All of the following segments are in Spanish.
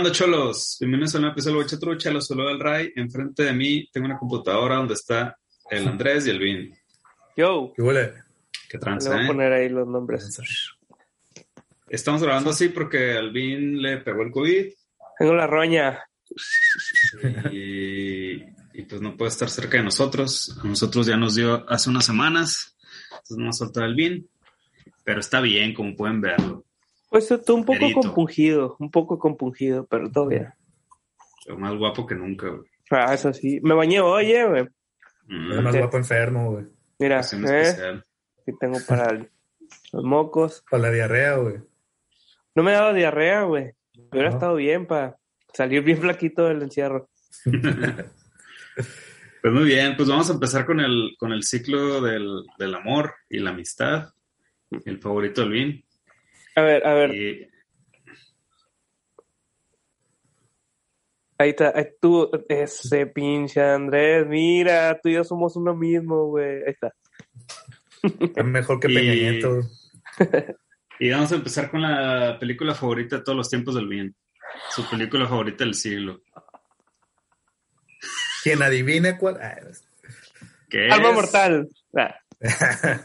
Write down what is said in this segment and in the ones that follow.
¿Qué onda, cholos? Bienvenidos a un episodio de Trucha, los saludo del Ray. Enfrente de mí tengo una computadora donde está el Andrés y el Vin. Yo, ¿Qué huele? ¿Qué le tranza, voy a eh? poner ahí los nombres. Estamos grabando así porque al Vin le pegó el COVID Tengo la roña. y, y pues no puede estar cerca de nosotros. A nosotros ya nos dio hace unas semanas. Entonces no va a soltar el Vin. Pero está bien, como pueden verlo. Pues estoy un poco compungido, un poco compungido, pero todo bien. Pero más guapo que nunca, güey. Ah, eso sí. Me bañé hoy, eh, güey. Mm, Es más guapo enfermo, güey. Mira, eh, especial. aquí tengo para el- los mocos. Para la diarrea, güey. No me ha dado diarrea, güey. Hubiera No. estado bien para salir bien flaquito del encierro. Pues muy bien, pues vamos a empezar con el, con el ciclo del, del amor y la amistad. El favorito del Vin. A ver, a ver, Y ahí está. ahí tú, ese pinche Andrés, mira, tú y yo somos uno mismo, güey. Ahí está. Es mejor que Y- Peña Nieto. Y vamos a empezar con la película favorita de todos los tiempos del bien. Su película favorita del siglo. Quien adivine cuál. Ah, ¿Qué Alma es? mortal. Ah,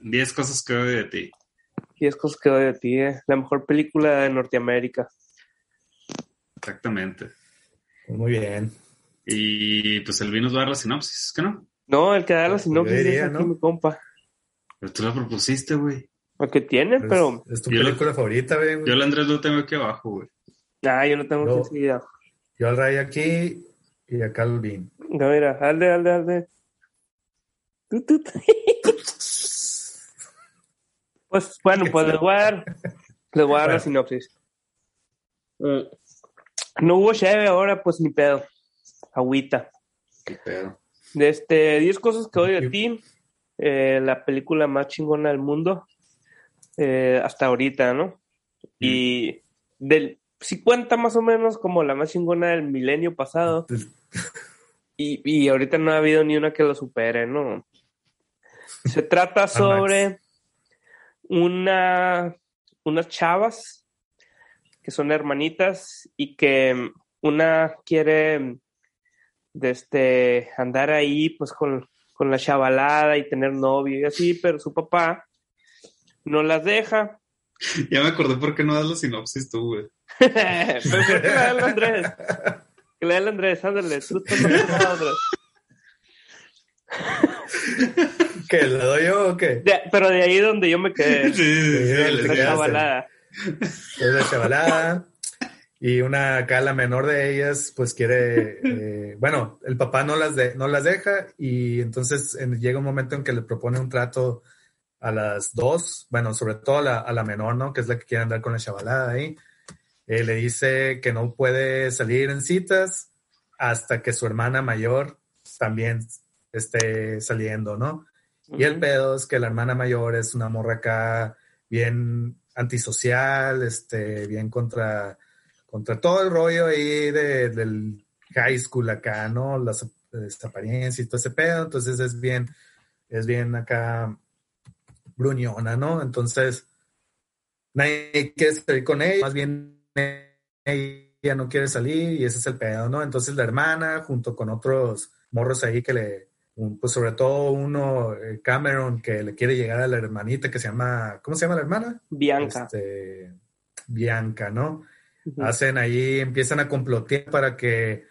10 cosas que odio de ti. Y es cosas que odio de ti, eh. La mejor película de Norteamérica. Exactamente. Muy bien. Y pues el nos va a dar la sinopsis, ¿qué no? No, el que da la sinopsis Yo diría, es aquí ¿no? mi compa. Pero tú la propusiste, güey. Lo que tiene, Es, pero. es tu Yo lo- película favorita, güey. Yo el Andrés lo tengo aquí abajo, güey. Ah, yo no tengo No. sensibilidad. Yo al Ray aquí y acá al Vin. No, mira, alde, alde, alde. Pues bueno, pues les voy a dar, les voy a dar la sinopsis. Mm. No hubo cheve ahora, pues ni pedo. Agüita. Qué pedo. De este, 10 cosas que odio de ti. eh, la película más chingona del mundo. eh, hasta ahorita, ¿no? Y del, si cuenta más o menos como la más chingona del milenio pasado. Y, y ahorita no ha habido ni una que lo supere, ¿no? Se trata sobre una, unas chavas que son hermanitas y que una quiere de este, andar ahí pues con, con la chavalada y tener novio y así, pero su papá no las deja. Ya me acordé por qué no das la sinopsis tú, güey. pero ¿por qué le da el Andrés? Que el Andrés, ándale, tú estás Andrés. ¿Qué? ¿La doy yo o qué? De- pero de ahí donde yo me quedé, Sí, sí, la chavalada. Es la chavalada. Y una acá, la menor de ellas, pues quiere. eh, bueno, el papá no las, de- no las deja. Y entonces en- llega un momento en que le propone un trato a las dos. Bueno, sobre todo a la, a la menor, ¿no? Que es la que quiere andar con la chavalada ahí. Eh, le dice que no puede salir en citas hasta que su hermana mayor también esté saliendo, ¿no? Y el pedo es que la hermana mayor es una morra acá bien antisocial, este, bien contra, contra todo el rollo ahí de- del high school acá, ¿no? Las, las apariencias y todo ese pedo. Entonces es bien, es bien acá gruñona, ¿no? Entonces nadie quiere salir con ella, más bien ella no quiere salir y ese es el pedo, ¿no? Entonces la hermana junto con otros morros ahí que le, pues sobre todo uno, eh, Cameron, que le quiere llegar a la hermanita que se llama, ¿cómo se llama la hermana? Bianca. Este, Bianca, ¿no? Hacen ahí, empiezan a complotear para que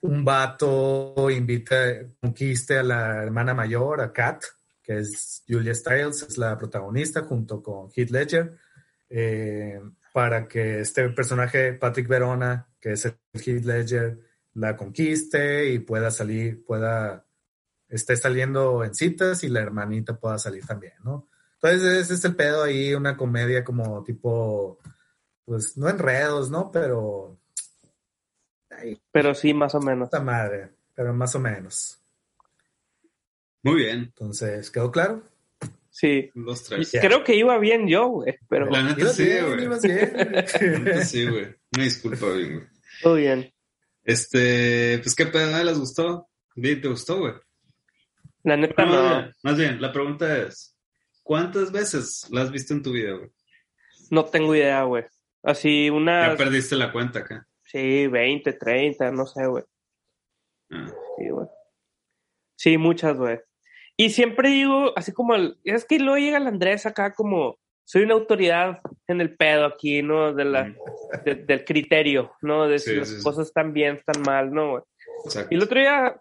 un vato invite, conquiste a la hermana mayor, a Kat, que es Julia Stiles, es la protagonista, junto con Heath Ledger, eh, para que este personaje, Patrick Verona, que es el Heath Ledger, la conquiste y pueda salir, pueda, esté saliendo en citas y la hermanita pueda salir también, ¿no? Entonces ese es el pedo ahí, una comedia como tipo, pues no enredos, ¿no? Pero... Ay, Pero sí, más o menos. puta madre, pero más o menos. Muy bien. Entonces, ¿quedó claro? Sí. Los tres. Creo que iba bien yo, güey, pero La neta sí, güey. ibas bien. La neta sí, güey. Una disculpa, güey. todo bien. Este, pues qué pedo, ¿no les gustó? ¿Te gustó, güey? La neta No, más, no, bien, más bien, la pregunta es, ¿cuántas veces la has visto en tu vida, güey? no tengo idea, güey. Así una... Ya perdiste la cuenta acá. Sí, 20, 30, no sé, güey. Ah. Sí, güey. Sí, muchas, güey. Y siempre digo, así como, el, es que luego llega el Andrés acá como, soy una autoridad en el pedo aquí, ¿no? De la, de- del criterio, ¿no? De si Sí, las sí, cosas están bien, están mal, ¿no? güey? Exacto. Y el otro día,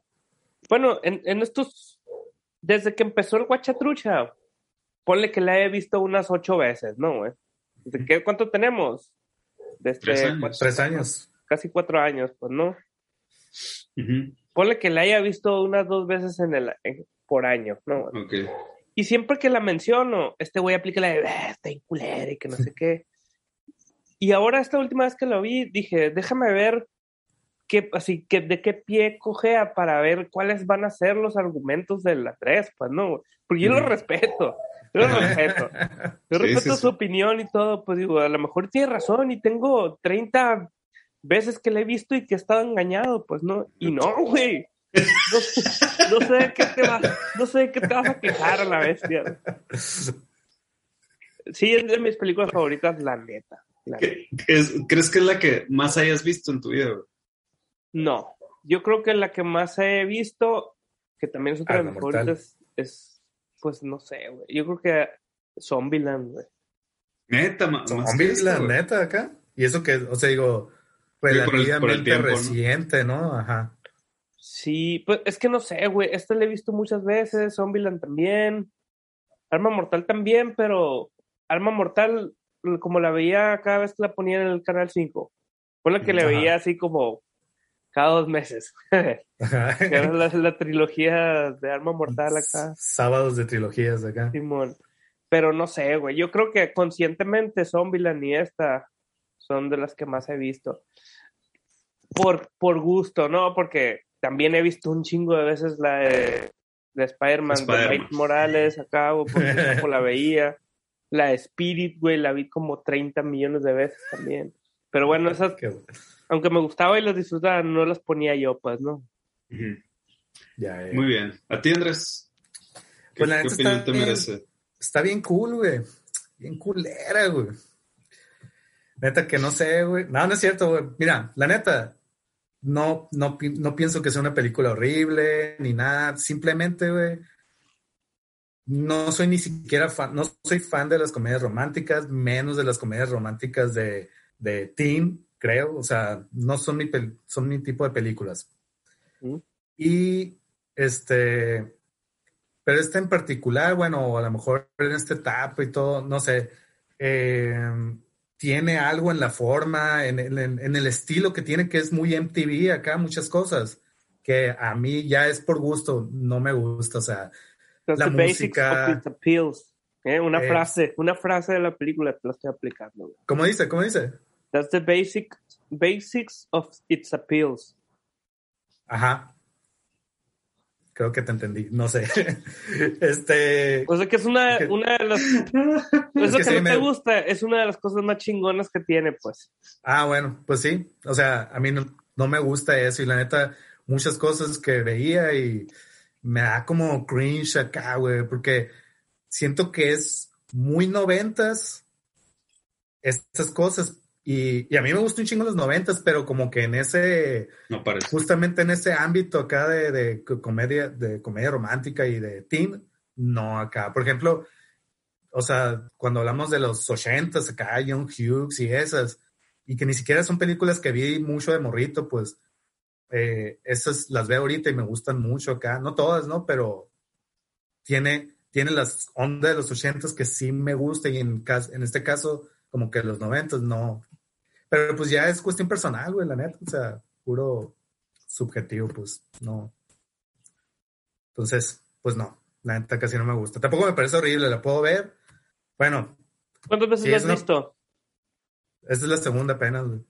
bueno, en, en estos, desde que empezó el Guachatrucha, ponle que la he visto unas ocho veces, ¿no, güey? ¿De qué, ¿Cuánto tenemos? Desde Tres años. cuatro- Tres años. casi cuatro años, pues, ¿no? Ujú. Ponle que la haya visto unas dos veces en el, en- por año, ¿no? Ok. Y siempre que la menciono, este güey aplica la de, "Ah, está en culera y que no sé qué. Y ahora, esta última vez que lo vi, dije, déjame ver qué, así, que, de qué pie cojea para ver cuáles van a ser los argumentos de la 3, pues, ¿no? Porque yo lo respeto, yo lo respeto. Yo Sí, respeto sí, sí. su opinión y todo, pues digo, a lo mejor tiene razón y tengo 30 veces que le he visto y que he estado engañado, pues no, y no, güey. No, sé- no sé de qué te vas, no sé de qué te vas a quejar a la bestia. Sí, es de mis películas favoritas, la neta. la neta. ¿Qué- qué es- ¿Crees que es la que más hayas visto en tu vida? güey? No, yo creo que la que más he visto, que también es otra de Arma mis Mortal. favoritas, es, pues no sé, güey. Yo creo que Zombieland, güey. Neta, más la güey. neta, acá. Y eso que, o sea, digo, por el- por el relativamente reciente, ¿no? Ajá. Sí, pues es que no sé, güey. Esta la he visto muchas veces, Zombieland también, Arma Mortal también, pero Arma Mortal, como la veía cada vez que la ponía en el canal 5, fue la que la Ajá. veía así como cada dos meses. La, la trilogía de Arma Mortal acá, Sábados de trilogías acá. Simón. Pero no sé, güey. Yo creo que conscientemente Zombieland y esta son de las que más he visto. Por, por gusto, ¿no? Porque también he visto un chingo de veces la de, de Spider-Man, de. Miles Morales acá, güey, porque la veía. La de Spirit, güey, la vi como 30 millones de veces también. Pero bueno, esas, Qué- aunque me gustaba y las disfrutaba, no las ponía yo, pues, ¿no? Ya, ya. Muy bien. ¿A ti, Andrés? ¿Qué, Pues la qué neta opinión está te bien. merece? Está bien cool, güey. Bien culera, güey. Neta que no sé, güey. No, no es cierto, güey. Mira, la neta, no, no, no pienso que sea una película horrible ni nada. Simplemente, güey, no soy ni siquiera fan, no soy fan de las comedias románticas, menos de las comedias románticas de, de teen, creo. O sea, no son mi, son mi tipo de películas. ¿Mm? Y este, pero este en particular, bueno, a lo mejor en este etapa y todo, no sé, eh, tiene algo en la forma, en, en- en el estilo que tiene, que es muy MTV acá, muchas cosas, que a mí ya es por gusto, no me gusta, o sea, That's La música- appeals. ¿eh? Una Es- frase, una frase de la película te la estoy aplicando. ¿cómo dice? ¿Cómo dice? That's the basic, basics of its appeals. Ajá. Creo que te entendí, no sé. Este, O sea que es una, una de las... Eso que que, sí no me- te gusta es una de las cosas más chingonas que tiene, pues. Ah, bueno, pues sí. O sea, a mí no, no me gusta eso y la neta, muchas cosas que veía y me da como cringe acá, güey, porque siento que es muy noventas estas cosas y, y a mí me gustan un chingo los noventas, pero como que en ese, No parece. justamente en ese ámbito acá de, de co- comedia, de comedia romántica y de teen, no acá. Por ejemplo, o sea, cuando hablamos de los ochentas acá, Young Hughes y esas, y que ni siquiera son películas que vi mucho de morrito, pues eh, esas las veo ahorita y me gustan mucho acá. No todas, ¿no? Pero tiene, tiene las ondas de los ochentas que sí me gusta y en, en este caso, como que los noventas no. Pero pues ya es cuestión personal, güey, la neta. O sea, puro subjetivo, pues no. Entonces, pues no, la neta casi no me gusta. Tampoco me parece horrible, la puedo ver. Bueno, ¿Cuántas veces Sí, la has una- visto? esta es la segunda apenas, güey.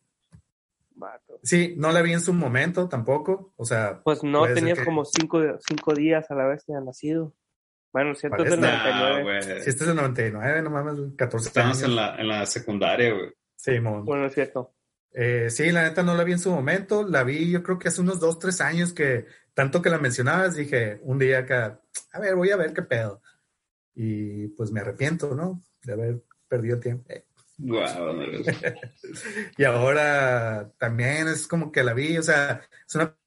Vato. Sí, no la vi en su momento tampoco. O sea, Pues no, tenías que- como cinco, cinco días a la vez de nacido. Bueno, cierto es del Parece- Nah, 99. güey. si este es el 99, no mames, güey, 14 Estamos años. en la, en la secundaria, güey. Sí, mon. Bueno, es cierto. Eh, sí, la neta no la vi en su momento. La vi yo creo que hace unos dos, tres años que tanto que la mencionabas, dije un día acá, a ver, voy a ver qué pedo. Y pues me arrepiento, ¿no? De haber perdido el tiempo. Eh, Wow, y ahora también es como que la vi, o sea, es una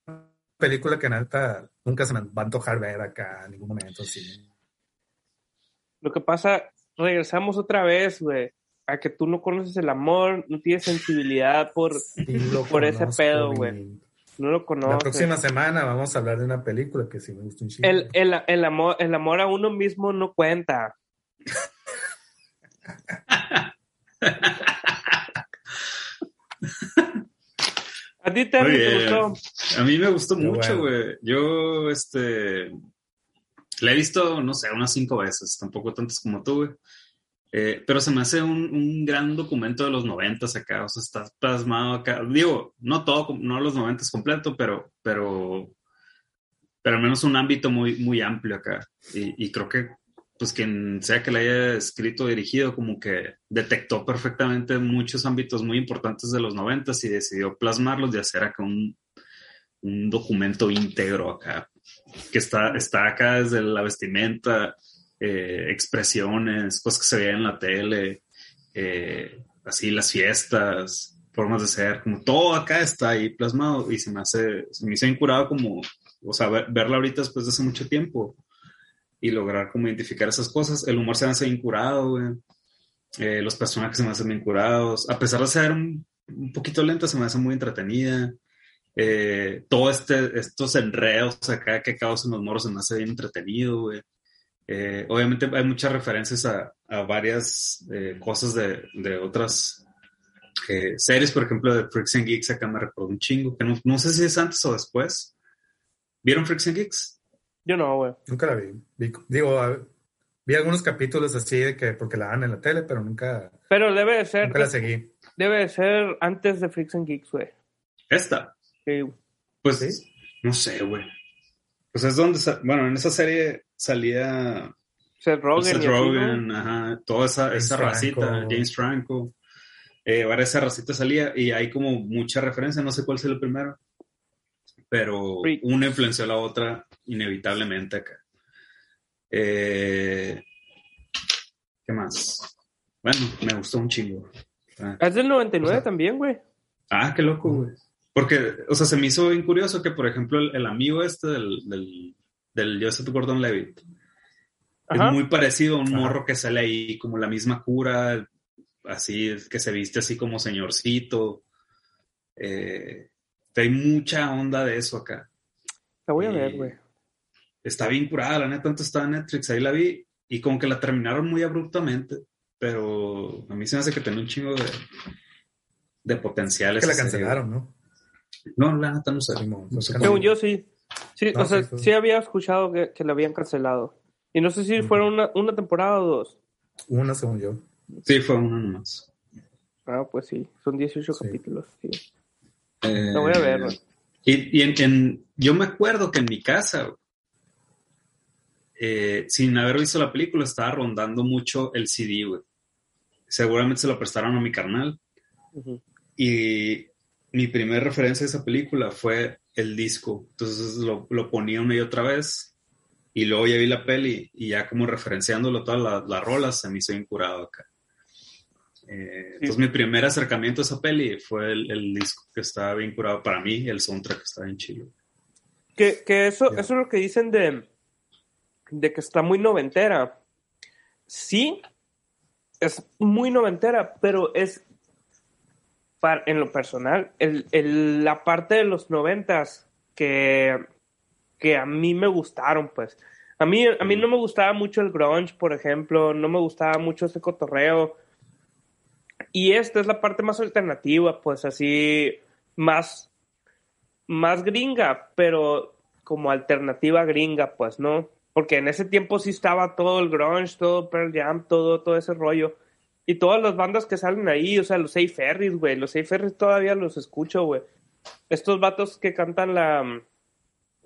película que neta nunca se me va a antojar ver acá en ningún momento. Sí. Lo que pasa, regresamos otra vez, güey, a que tú no conoces el amor, no tienes sensibilidad por, por ese pedo, güey. No lo conoces. La próxima semana vamos a hablar de una película que sí me gusta un chingo. El, el, el, amor, el amor a uno mismo no cuenta. ¿A ti te, gustó? A mí me gustó mucho, güey. Yo, este, la he visto, no sé, unas cinco veces, tampoco tantas como tú, güey. Eh, pero se me hace un, un, gran documento de los noventas acá, o sea, está plasmado acá. Digo, no todo, no los noventas completo, pero, pero, pero al menos un ámbito muy, muy amplio acá. Y, y creo que pues quien sea que le haya escrito dirigido, como que detectó perfectamente muchos ámbitos muy importantes de los noventas y decidió plasmarlos y hacer acá un, un documento íntegro acá, que está, está acá desde la vestimenta, eh, expresiones, cosas que se veían en la tele, eh, así las fiestas, formas de ser, como todo acá está ahí plasmado y se me hace, se me hizo incurado como, o sea, verla ahorita después de hace mucho tiempo y lograr como identificar esas cosas. El humor se me hace bien curado, güey. Eh, los personajes se me hacen bien curados. A pesar de ser un, poquito lenta, se me hace muy entretenida. Eh, todo este, estos enredos acá que causan los moros se me hace bien entretenido, güey. Eh, obviamente hay muchas referencias a, a varias cosas de, de otras series, por ejemplo, de Freaks and Geeks, acá me recuerdo un chingo, que no, no sé si es antes o después. ¿Vieron Freaks and Geeks? Yo no, güey. Nunca la vi. digo, vi algunos capítulos así de que porque la dan en la tele, pero nunca. Pero debe de ser. Nunca la seguí. Debe de ser antes de Freaks and Geeks, güey. ¿Esta? Sí. Pues no sé, güey. Pues es donde. Bueno, en esa serie salía. Seth Rogen. Seth Rogen, ajá. Toda esa, esa racita. James Franco. Eh, ahora esa racita salía y hay como mucha referencia. No sé cuál es el primero pero una influenció a la otra inevitablemente acá. Eh, ¿Qué más? Bueno, me gustó un chingo. Ah. Es del 99 también, güey. Ah, qué loco, güey. Porque, o sea, se me hizo bien curioso que, por ejemplo, el, amigo este del, del, del Joseph Gordon Levitt es muy parecido a un morro que sale ahí como la misma cura, así, que se viste así como señorcito. Eh, hay mucha onda de eso acá. La voy a ver, güey. Está bien curada, la neta, antes estaba en Netflix, ahí la vi y como que la terminaron muy abruptamente, pero a mí se me hace que tiene un chingo de, de potenciales. Que la cancelaron, ¿no? No, la neta no sé. Según yo sí. Sí, o sea, sí. había escuchado que, que la habían cancelado. Y no sé si fueron una, una temporada o dos. Una, según yo. Sí, fue una nomás. Ah, pues sí, son 18 capítulos, sí. Eh, Lo voy a ver, Y, en, yo me acuerdo que en mi casa, eh, sin haber visto la película, estaba rondando mucho el CD, güey. Seguramente se lo prestaron a mi carnal. Y mi primera referencia a esa película fue el disco. Entonces lo, lo, ponía una y otra vez. Y luego ya vi la peli y ya como referenciándolo todas las rolas, se me hizo incurado acá. Eh, entonces mi primer acercamiento a esa peli fue el, disco que estaba bien curado para mí, el soundtrack estaba en chilo. Que, que eso, eso es lo que dicen de, de que está muy noventera. Sí, es muy noventera, pero es en lo personal, la parte de los noventas que, que a mí me gustaron, pues. A mí, a mí no me gustaba mucho el grunge, por ejemplo, no me gustaba mucho ese cotorreo y esta es la parte más alternativa, pues así, más, más gringa, pero como alternativa gringa, pues, ¿no? Porque en ese tiempo sí estaba todo el grunge, todo Pearl Jam, todo, todo ese rollo. Y todas las bandas que salen ahí, o sea, los Safe Ferries, güey, los Safe Ferries todavía los escucho, güey. Estos vatos que cantan la,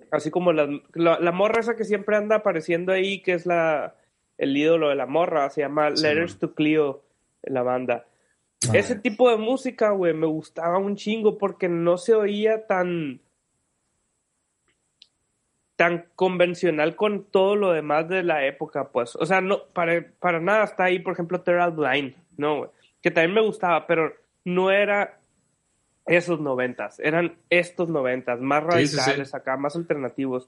así como la, la, morra esa que siempre anda apareciendo ahí, que es la, el ídolo de la morra, se llama Letters to Cleo, la banda. Ese tipo de música, güey, me gustaba un chingo porque no se oía tan tan convencional con todo lo demás de la época, pues. O sea, no, para, para nada está ahí, por ejemplo, Terrell Blind, no, que también me gustaba, pero no era esos noventas, eran estos noventas, más radicales acá, más alternativos.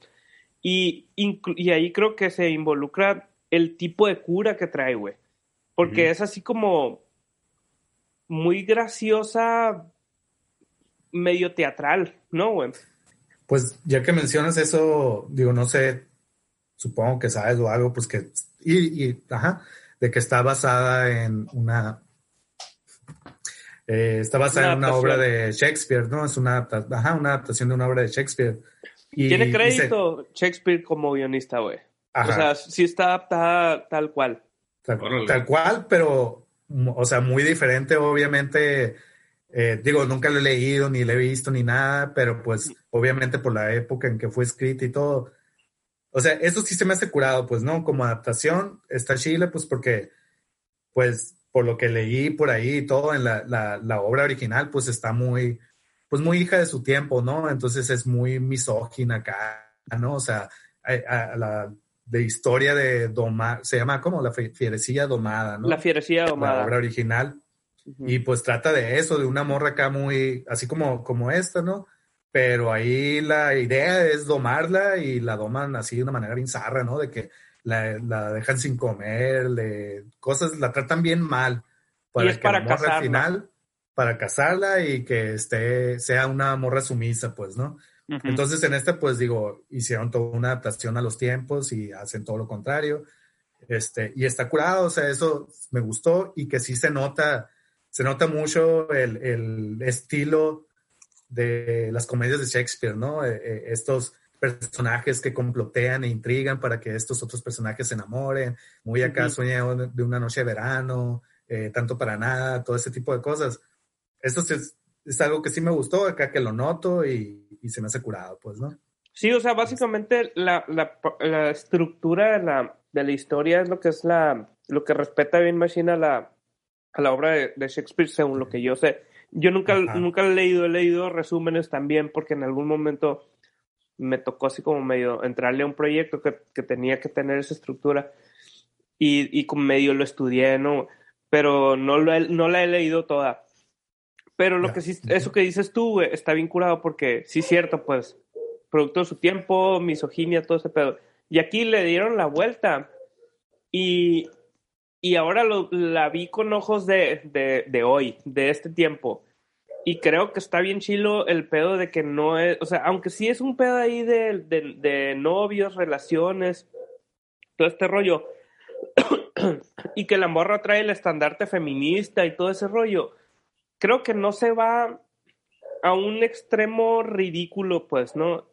Y, y ahí creo que se involucra el tipo de cura que trae, güey. Porque es así como muy graciosa, medio teatral, ¿no, güey? Pues ya que mencionas eso, digo, no sé, supongo que sabes o algo, pues que, y, y ajá, de que está basada en una, eh, está basada en una obra de Shakespeare, ¿no? Es una, ajá, una adaptación de una obra de Shakespeare. Y, Tiene crédito Shakespeare como guionista, güey. O sea, sí está adaptada tal cual. Tal, cual, pero, o sea, muy diferente, obviamente. Eh, digo, nunca lo he leído, ni lo he visto, ni nada, pero pues, obviamente por la época en que fue escrito y todo. O sea, eso sí se me hace curado, pues, ¿no? Como adaptación está Chile, pues porque, pues, por lo que leí por ahí y todo en la, la, obra original, pues está muy, pues muy hija de su tiempo, ¿no? Entonces es muy misógina acá, ¿no? O sea, a la, de historia de domar, se llama como la fierecilla domada, ¿no? La fierecilla domada. La obra original. Y pues trata de eso, de una morra acá muy, así como, como esta, ¿no? Pero ahí la idea es domarla y la doman así de una manera bizarra, ¿no? De que la, la dejan sin comer, le, cosas, la tratan bien mal. Para y es para casarla. al final, para casarla y que esté, sea una morra sumisa, pues, ¿no? Entonces, en este, pues digo, hicieron toda una adaptación a los tiempos y hacen todo lo contrario. Este, y está curado, o sea, eso me gustó y que sí se nota, se nota mucho el, el estilo de las comedias de Shakespeare, ¿no? Eh, eh, estos personajes que complotean e intrigan para que estos otros personajes se enamoren, muy acá sueña de una noche de verano, eh, tanto para nada, todo ese tipo de cosas. Esto es, es algo que sí me gustó, acá que lo noto y, se me hace curado, pues, ¿no? Sí, o sea, básicamente la, la, estructura de la, de la, historia es lo que es la, lo que respeta bien Machine a la, a la obra de, Shakespeare, según lo que yo sé. Yo nunca, nunca he leído, he leído resúmenes también, porque en algún momento me tocó así como medio entrarle a un proyecto que, que tenía que tener esa estructura y, y como medio lo estudié, ¿no? Pero no, lo no la he leído toda. Pero lo que sí, eso que dices tú, está bien curado porque sí es cierto, pues, producto de su tiempo, misoginia, todo ese pedo. Y aquí le dieron la vuelta. Y, y ahora lo, la vi con ojos de, de, de, hoy, de este tiempo. Y creo que está bien chilo el pedo de que no es, o sea, aunque sí es un pedo ahí de, de, de novios, relaciones, todo este rollo, y que la morra trae el estandarte feminista y todo ese rollo, creo que no se va a un extremo ridículo, pues, ¿no?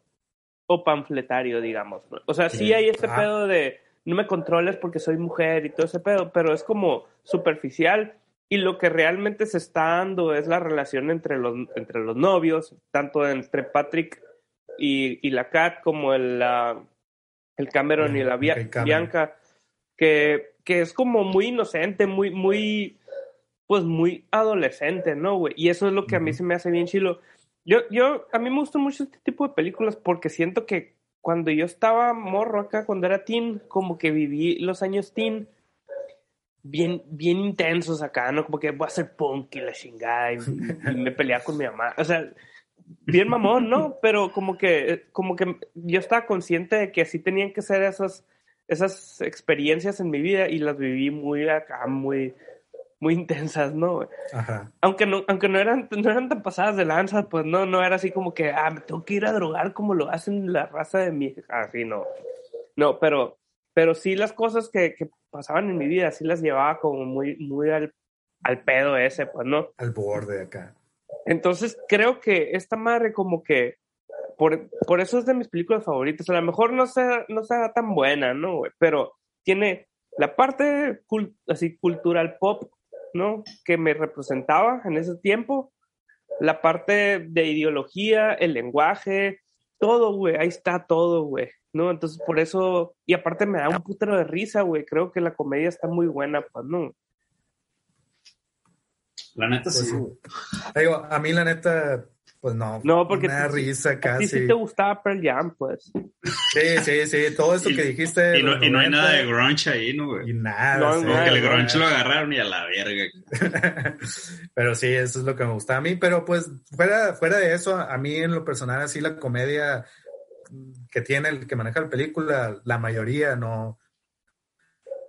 O panfletario, digamos. O sea, sí, hay ese pedo de no me controles porque soy mujer y todo ese pedo, pero es como superficial y lo que realmente se está dando es la relación entre los, entre los novios, tanto entre Patrick y, y la Kat como el, el Cameron y la Bianca, que, que es como muy inocente, muy, muy pues muy adolescente, ¿no, güey? Y eso es lo que a mí se me hace bien chilo. Yo, yo, a mí me gusta mucho este tipo de películas porque siento que cuando yo estaba morro acá, cuando era teen, como que viví los años teen bien, bien intensos acá, ¿no? Como que voy a ser punk y la chingada y, me peleaba con mi mamá. O sea, bien mamón, ¿no? Pero como que, como que yo estaba consciente de que así tenían que ser esas, esas experiencias en mi vida y las viví muy acá, muy, muy intensas, ¿no? Ajá. Aunque no, aunque no eran, no eran tan pasadas de lanza, pues no, no era así como que, ah, me tengo que ir a drogar como lo hacen la raza de mi, así no. No, pero, pero sí las cosas que, que pasaban en mi vida, sí las llevaba como muy, muy al, al pedo ese, pues, ¿no? Al borde acá. Entonces creo que esta madre como que, por, por eso es de mis películas favoritas, a lo mejor no sea, no sea tan buena, ¿no? Pero tiene la parte así cultural pop ¿no? Que me representaba en ese tiempo. La parte de ideología, el lenguaje, todo, güey, ahí está todo, güey, ¿no? Entonces, por eso, y aparte me da un putero de risa, güey, creo que la comedia está muy buena, pues, ¿no? La neta sí. Pues, Digo, a mí la neta, pues no. No, porque da risa casi. sí te gustaba Pearl Jam, pues. Sí, sí, sí, todo eso que dijiste. Y no, y no hay nada de grunge ahí, ¿no, güey? Y nada. No, sí. Porque el grunge lo agarraron y a la verga. pero sí, eso es lo que me gusta a mí. Pero pues fuera, fuera de eso, a mí en lo personal, así la comedia que tiene el que maneja la película, la mayoría no,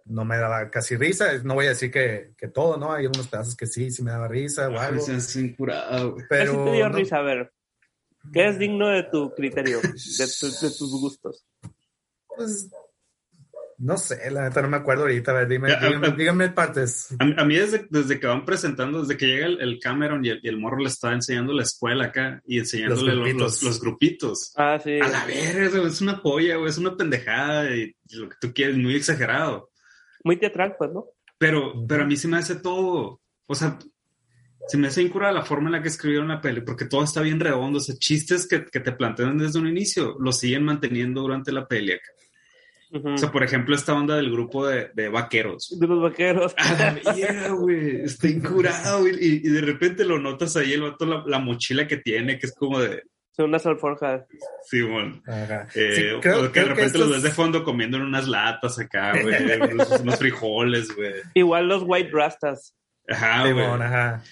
no me daba casi risa. No voy a decir que, que todo, ¿no? Hay unos pedazos que sí, sí me daba risa o algo. Curado, güey. ¿Qué Pero sí te dio no- risa? A ver, ¿qué es digno de tu criterio, de, tu- de tus gustos? pues, no sé, la neta no me acuerdo ahorita. A ver, dime, Ya, díganme, ah, díganme partes. A, mí- a mí desde, desde que van presentando, desde que llega el, el Cameron y el, y el morro le está enseñando la escuela acá y enseñándole Los los, grupitos. los, los grupitos. Ah, sí. A la verga, es una polla, güey, es una pendejada y lo que tú quieres, muy exagerado. Muy teatral, pues, ¿no? Pero, pero a mí se me hace todo, o sea, se me hace incura la forma en la que escribieron la peli, porque todo está bien redondo, o sea, chistes que, que te plantean desde un inicio, los siguen manteniendo durante la peli acá. O sea, por ejemplo, esta onda del grupo de, de vaqueros. de los vaqueros. A la verga, güey, está incurado, güey, y, y de repente lo notas ahí, el vato, la, la mochila que tiene, que es como de, Son unas alforjas. Ajá. Eh, Sí, o creo, que de que repente los ves de fondo comiendo en unas latas acá, güey, unos, unos frijoles, güey. Igual los white rastas. Ajá, güey. Simón, ajá.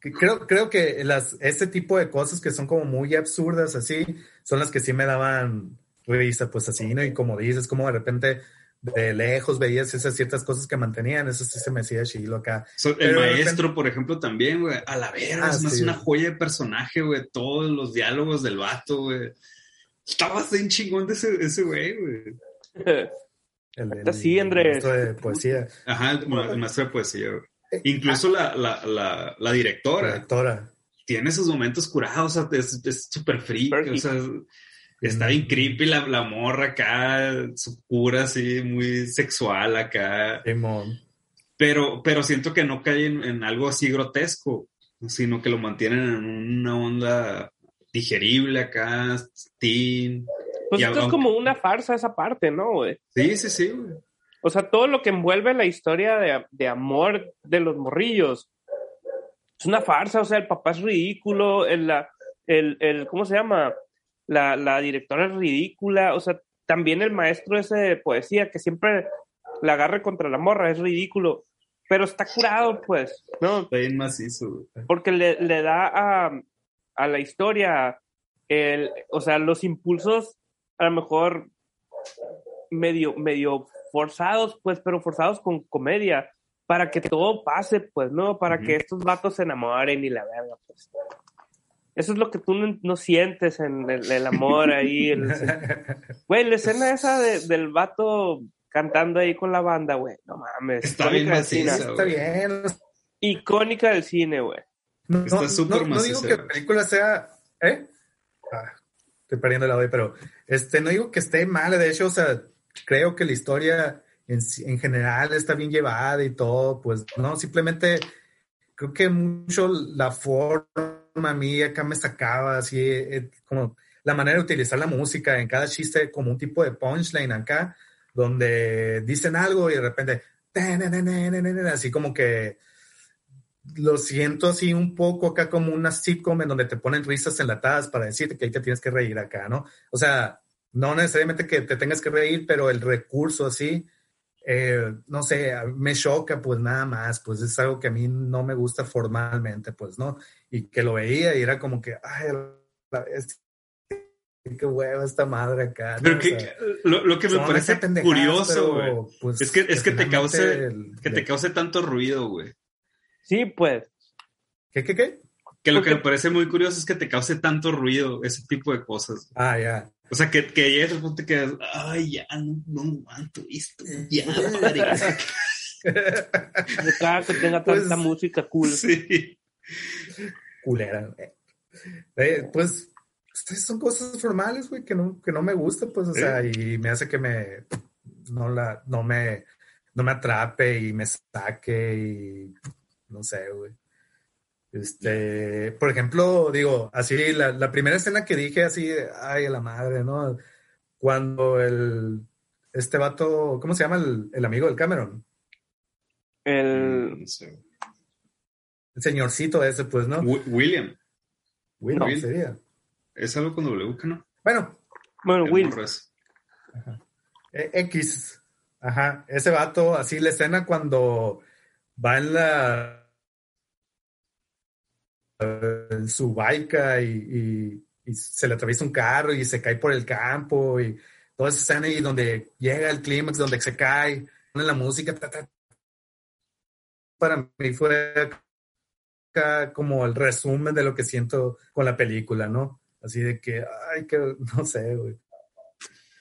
Que Creo, creo que las, ese tipo de cosas que son como muy absurdas así, son las que sí me daban risa, pues así, ¿no? Y como dices, como de repente de lejos veías esas ciertas cosas que mantenían, eso sí se me hacía chilo acá. So- el Pero maestro, repente- por ejemplo, también, güey. A la verga, Ah, es más sí, una joya de personaje, güey. Todos los diálogos del vato, güey. Estaba bien chingón de ese, ese güey, güey. El, el- Sí, Andrés. maestro de poesía. Ajá, el, ma- el maestro de poesía, güey. Incluso la, la, la, la directora Directora. tiene sus momentos curados, o sea, es súper Perky. o sea, está bien creepy la, la morra acá, su cura así, muy sexual acá. Simón. Pero, pero siento que no cae en, en algo así grotesco, sino que lo mantienen en una onda digerible acá, teen. Pues Y esto es como una farsa esa parte, ¿no, güey? Sí, sí, sí, güey. O sea, todo lo que envuelve la historia de, de amor de los morrillos es una farsa. O sea, el papá es ridículo, el, la, el, el ¿cómo se llama? La, la directora es ridícula. O sea, también el maestro ese de poesía que siempre la agarre contra la morra es ridículo. Pero está curado, pues, ¿no? Está bien macizo, porque le, le da a, a la historia, el, o sea, los impulsos a lo mejor medio, medio forzados, pues, pero forzados con comedia, para que todo pase, pues, ¿no? Para que estos vatos se enamoren y la verga, pues. Eso es lo que tú no, no sientes en el, el amor ahí. el- Güey, la escena esa de- del vato cantando ahí con la banda, güey. No mames. Está bien icónica del cine. maciza, Está bien. Icónica del cine, güey. No, Está súper no- no digo que la película sea. ¿Eh? Ah, estoy perdiendo la hoy, pero este, no digo que esté mala. De hecho, o sea, creo que la historia en, en general está bien llevada y todo. Pues no, simplemente creo que mucho la forma a mí acá me sacaba así, eh, como la manera de utilizar la música en cada chiste, como un tipo de punchline acá, donde dicen algo y de repente, así como que lo siento así un poco acá como una sitcom en donde te ponen risas enlatadas para decirte que ahí te tienes que reír acá, ¿no? O sea, no necesariamente que te tengas que reír, pero el recurso así, eh, no sé, me choca pues nada más, pues es algo que a mí no me gusta formalmente, pues, ¿no? Y que lo veía y era como que, ay, la- este- qué hueva esta madre acá. ¿no? Pero O que, sea, lo, lo que me parece curioso, güey, pues, es que, es que te cause, el- que te cause tanto ruido, güey. Sí, pues. ¿Qué, qué, qué? Que lo Porque- que me parece muy curioso es que te cause tanto ruido, ese tipo de cosas. Ah, ya. O sea, que, que llegues al punto que quedas, ay, ya, no, no aguanto esto, ya, marica". De cada que tenga Pues, tanta música cool. Sí. culera. güey. Eh, pues estas son cosas formales, güey, que no, que no me gusta, pues, o sea, y me hace que me no la, no me, no me atrape y me saque y no sé, güey. Este, por ejemplo, digo, así, la, la primera escena que dije así, ay, a la madre, ¿no? Cuando el, este vato, ¿cómo se llama el, el amigo del Cameron? El, No sé. El señorcito ese, pues, ¿no? Wi- William. Will, Will. sería. Es algo con W, no. Bueno, Bueno, Will. eh, X. Ajá. Ese vato, así la escena cuando va en la. Su baica y, y- y se le atraviesa un carro y se cae por el campo y toda esa escena y donde llega el clímax, donde se cae, pone la música. ta, ta. Para mí fue como el resumen de lo que siento con la película, ¿no? Así de que, ay, que no sé, güey.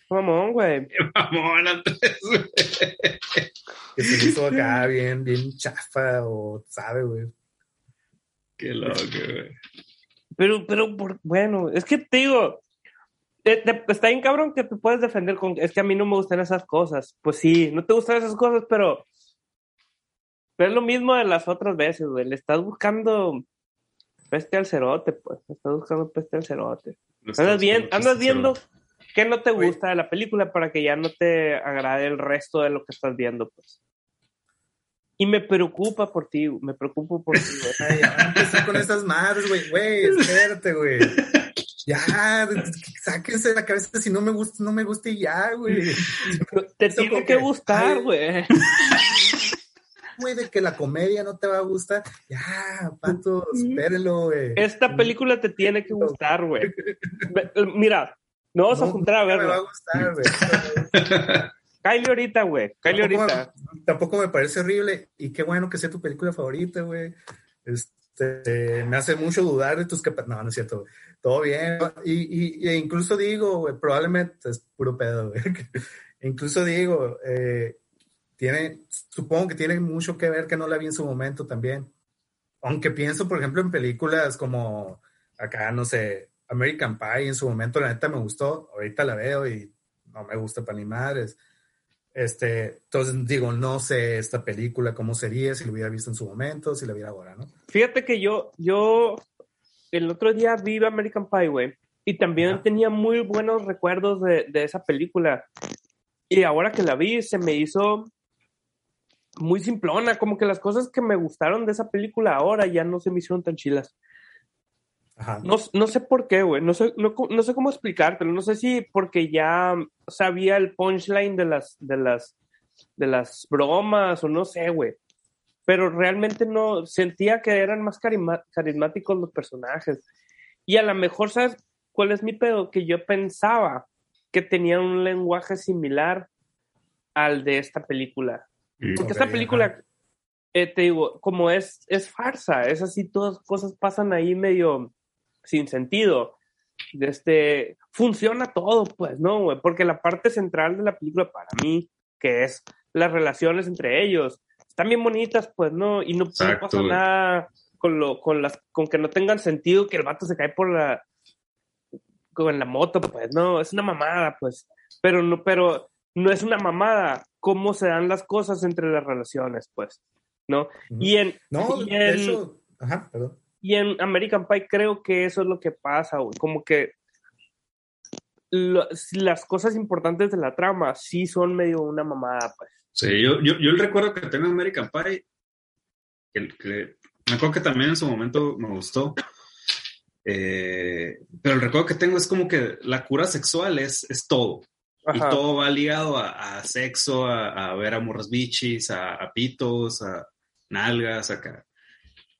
Mamón, güey. Mamón, Andrés, güey. que se hizo acá bien, bien chafa o sabe, güey. Qué loco, güey. Pero, pero, por- bueno, es que te digo, te- te- está bien cabrón que te puedes defender con, es que a mí no me gustan esas cosas. Pues sí, no te gustan esas cosas, pero, pero es lo mismo de las otras veces, güey. Le estás buscando peste al cerote, pues. Le estás buscando peste al cerote. Andas, bien, andas viendo qué no te Oye. gusta de la película para que ya no te agrade el resto de lo que estás viendo, pues. Y me preocupa por ti, me preocupo por ti. Ay, ya empezó con esas madres, güey. Güey, espérate, güey. Ya, sáquense de la cabeza si no me gusta, no me gusta y ya, güey. Te Eso tiene que gustar, güey. Güey, de que la comedia no te va a gustar. Ya, pato, espérenlo, güey. Esta película te tiene que gustar, güey. Mira, no vamos a No, juntar a nunca Me va a verla. gustar, güey. Kylie ahorita, güey. Kylie Tampoco ahorita. me- Tampoco me parece horrible. Y qué bueno que sea tu película favorita, güey. Este, me hace mucho dudar de tus capacidades. No, no es cierto, güey. Todo bien. Y, y, e incluso digo, güey, probablemente es puro pedo, güey. incluso digo, eh, tiene, supongo que tiene mucho que ver que no la vi en su momento también. Aunque pienso, por ejemplo, en películas como acá, no sé, American Pie en su momento, la neta me gustó. Ahorita la veo y no me gusta para ni madres. Este, entonces digo, no sé esta película cómo sería si lo hubiera visto en su momento, si la viera ahora, ¿no? Fíjate que yo, yo el otro día vi American Pie, güey. Y también Ajá. tenía muy buenos recuerdos de, de esa película. Y ahora que la vi, se me hizo muy simplona. Como que las cosas que me gustaron de esa película ahora ya no se me hicieron tan chilas. No, no sé por qué, güey. No sé, no, no sé cómo explicártelo. No sé si porque ya sabía el punchline de las, de las, de las bromas o no sé, güey. Pero realmente no sentía que eran más carima- carismáticos los personajes. Y a lo mejor, ¿sabes cuál es mi pedo? Que yo pensaba que tenían un lenguaje similar al de esta película. Porque esta película, eh, te digo, como es, es farsa, es así, todas cosas pasan ahí medio sin sentido. De este, funciona todo, pues, ¿no, güey? Porque la parte central de la película para mí, que es las relaciones entre ellos, están bien bonitas, pues, ¿no? Y no, pasa nada con, lo, con, las, con que no tengan sentido que el vato se cae por la, con la moto, pues, no, es una mamada, pues. Pero no, pero no es una mamada cómo se dan las cosas entre las relaciones, pues, ¿no? Y en, No, y de en, hecho, ajá, perdón. Y en American Pie creo que eso es lo que pasa, güey, como que lo- las cosas importantes de la trama sí son medio una mamada, pues. Sí, yo, yo, yo el recuerdo que tengo de American Pie, que, que me acuerdo que también en su momento me gustó, eh, pero el recuerdo que tengo es como que la cura sexual es, es todo, y todo va ligado a, a sexo, a, a ver a morras bichis, a, a pitos, a nalgas, acá.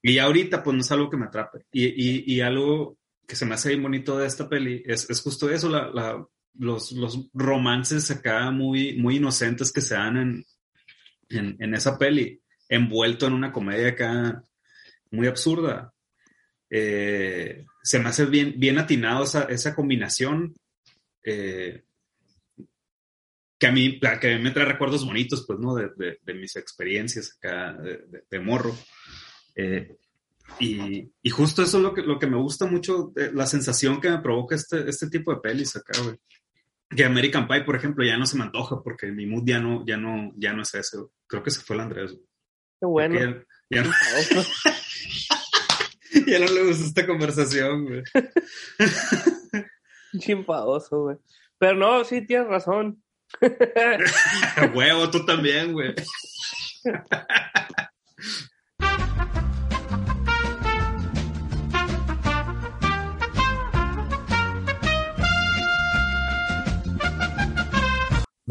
Y ahorita pues no es algo que me atrape. Y, y, y algo que se me hace bien bonito de esta peli es, es justo eso, la, la, los, los romances acá muy, muy inocentes que se dan en, en, en esa peli, envuelto en una comedia acá muy absurda. Eh, se me hace bien, bien atinado esa, esa combinación. eh, que a mí, que me trae recuerdos bonitos, pues, ¿no? De, de- mis experiencias acá de morro. Eh, y, y justo eso es lo que, lo que me gusta mucho, eh, la sensación que me provoca este, este tipo de pelis acá, güey. Que American Pie, por ejemplo, ya no se me antoja porque mi mood ya no, ya no, ya no es ese. güey. Creo que se fue el Andrés. güey. Qué bueno. Ya, ya no, ya no le gusta esta conversación, güey. Chimpadoso, güey. Pero no, sí tienes razón. Huevo, tú también, güey.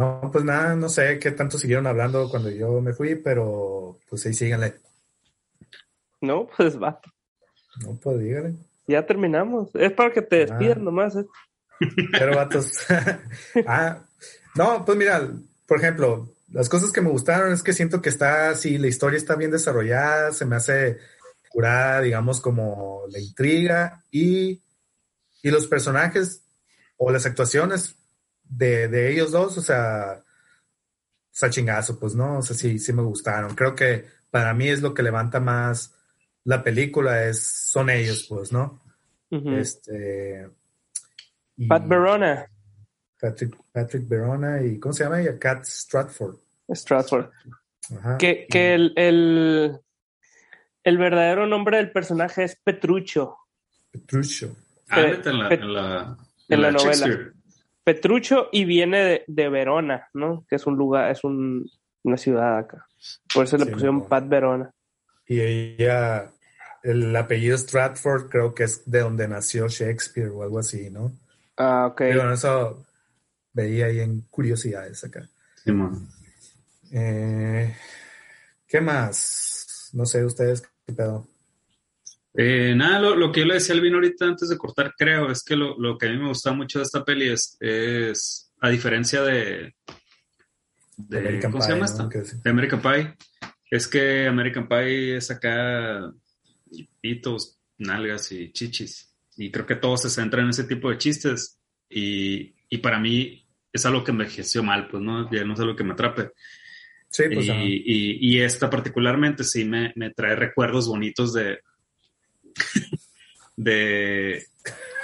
No, pues nada, no sé qué tanto siguieron hablando cuando yo me fui, pero pues ahí síganle. No, pues va. No, pues díganle. Ya terminamos. Es para que te despidas nomás. ¿eh? Pero vatos. ah, no, pues mira, por ejemplo, las cosas que me gustaron es que siento que está, sí, la historia está bien desarrollada, se me hace curada, digamos, como la intriga y, y los personajes o las actuaciones de, de ellos dos, o sea, o sea, chingazo, pues, ¿no? O sea, sí, sí me gustaron. Creo que para mí es lo que levanta más la película, es, son ellos, pues, ¿no? Este. Pat Verona. Patrick, Patrick Verona y ¿cómo se llama ella? Cat Stratford. Stratford. Que, que el, el, el, verdadero nombre del personaje es Petrucho. Petrucho. Ah, en la, en la, en la novela. Petrucho y viene de, Verona, ¿no? Que es un lugar, es un, una ciudad acá. Por eso le pusieron Pat Verona. Y ella, el apellido Stratford creo que es de donde nació Shakespeare o algo así, ¿no? Ah, ok. Pero eso veía ahí en curiosidades acá. Sí, man. Eh, ¿Qué más? No sé, ustedes qué pedo. Eh, nada, lo, que yo le decía al vino ahorita antes de cortar, creo, es que lo, que a mí me gusta mucho de esta peli es, es a diferencia de, de ¿cómo se llama esta? De American Pie, es que American Pie es acá pitos, nalgas y chichis. Y creo que todo se centra en ese tipo de chistes. Y, y para mí es algo que envejeció mal, pues no, ya no es algo que me atrape. Sí, pues, y, y, y, esta particularmente sí me, me trae recuerdos bonitos de, de,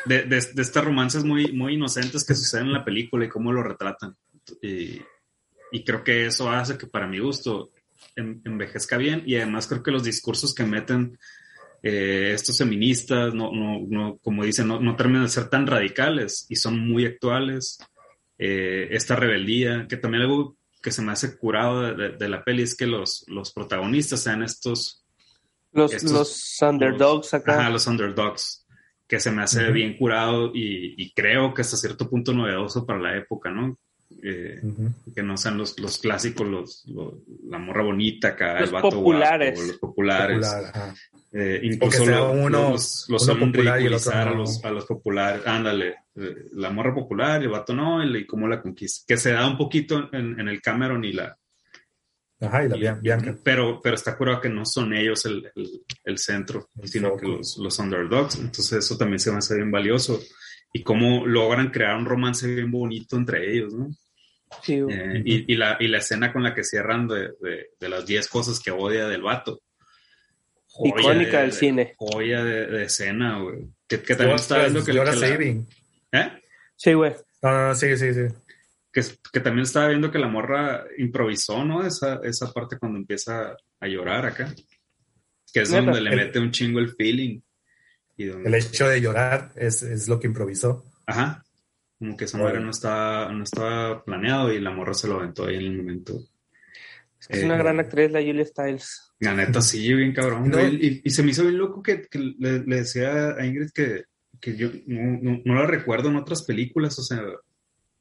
de, de, estas romances muy, muy inocentes que suceden en la película y cómo lo retratan. Y, y creo que eso hace que para mi gusto envejezca bien y además creo que los discursos que meten eh, estos feministas, no, no, no, como dicen, no, no, terminan de ser tan radicales y son muy actuales. Eh, esta rebeldía, que también algo que se me hace curado de, de, la peli es que los, los protagonistas sean estos los, los underdogs acá. Ajá, los underdogs, que se me hace bien curado y, creo que hasta cierto punto novedoso para la época, ¿no? Eh, que no sean los, los clásicos, los, la morra bonita acá, los el vato populares. Guapo, los populares. eh, incluso uno, los, los uno popular y el otro a, los, a los populares. Ándale, eh, la morra popular y el vato no, y, y cómo la conquista. Que se da un poquito en, en el Cameron y la, Ajá, y la Bianca. Pero, pero está curado que no son ellos el, el, centro, sino que los, los, underdogs. Entonces eso también se me hace bien valioso. Y cómo logran crear un romance bien bonito entre ellos, ¿no? Sí. Eh, y, y, la, y la escena con la que cierran de, de, de las 10 cosas que odia del vato. Icónica del cine. Joya de, escena, güey. Que, que también está viendo que... La... ¿Eh? Sí, güey. No, no, no, sí, sí, sí que, también estaba viendo que la morra improvisó, ¿no? Esa, esa parte cuando empieza a llorar acá. Que es donde le mete un chingo el feeling. El hecho de llorar es, es, lo que improvisó. Ajá. Como que esa morra no estaba, no estaba planeado y la morra se lo aventó ahí en el momento. Es, que es una eh, gran actriz la Julia Stiles. La neta, sí, bien cabrón. Y, y, se me hizo bien loco que, que le, le, decía a Ingrid que, que yo no, no, no, la recuerdo en otras películas. O sea,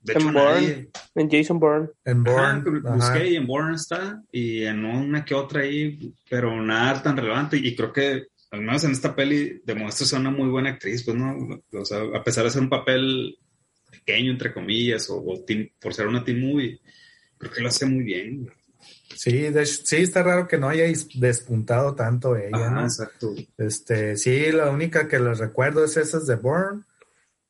en en Jason Bourne. En Bourne. busqué y en Bourne está, y en una que otra ahí, pero nada tan relevante. Y creo que, al menos en esta peli, demuestra ser una muy buena actriz, pues, ¿no? O sea, a pesar de ser un papel pequeño, entre comillas, o, por ser una teen movie, creo que lo hace muy bien. Sí, sí, está raro que no hayáis despuntado tanto ella, ¿no? Exacto. Este, sí, la única que les recuerdo es esa de Bourne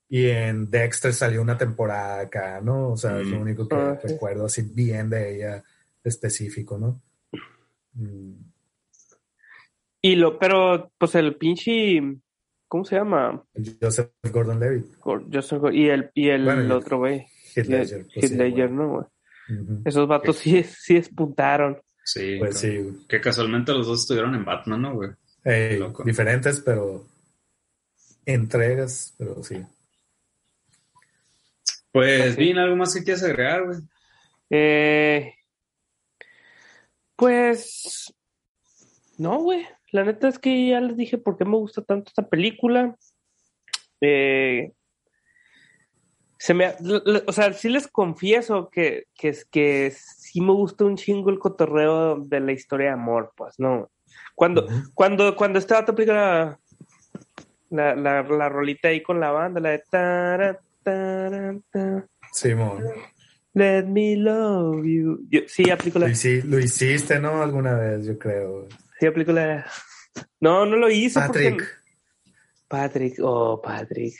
y en Dexter salió una temporada acá, ¿no? O sea, es lo mm. único que ah, recuerdo así bien de ella específico, ¿no? Mm. Y lo, pero, pues el pinche, ¿cómo se llama? Joseph Gordon Levitt. y el, y el otro güey. Heath Ledger. Pues, Ledger, ¿no, güey? Esos vatos sí, sí espuntaron. Sí, pues sí. Que casualmente los dos estuvieron en Batman, ¿no, güey? diferentes, pero entregas, pero sí. Pues, bien, ¿algo más que quieras agregar, güey? Eh, pues, no, güey. La neta es que ya les dije por qué me gusta tanto esta película. Eh, se me, o sea, sí les confieso que, que, que sí me gusta un chingo el cotorreo de la historia de amor, pues, ¿no? Cuando, cuando, cuando estaba te la, la, la, la, rolita ahí con la banda, la de tara, Simón. Let me love you. sí, aplico la. Lo, lo, hiciste, ¿no? Alguna vez, yo creo. Sí, aplico la. No, no lo hice. Patrick. Patrick, oh, Patrick.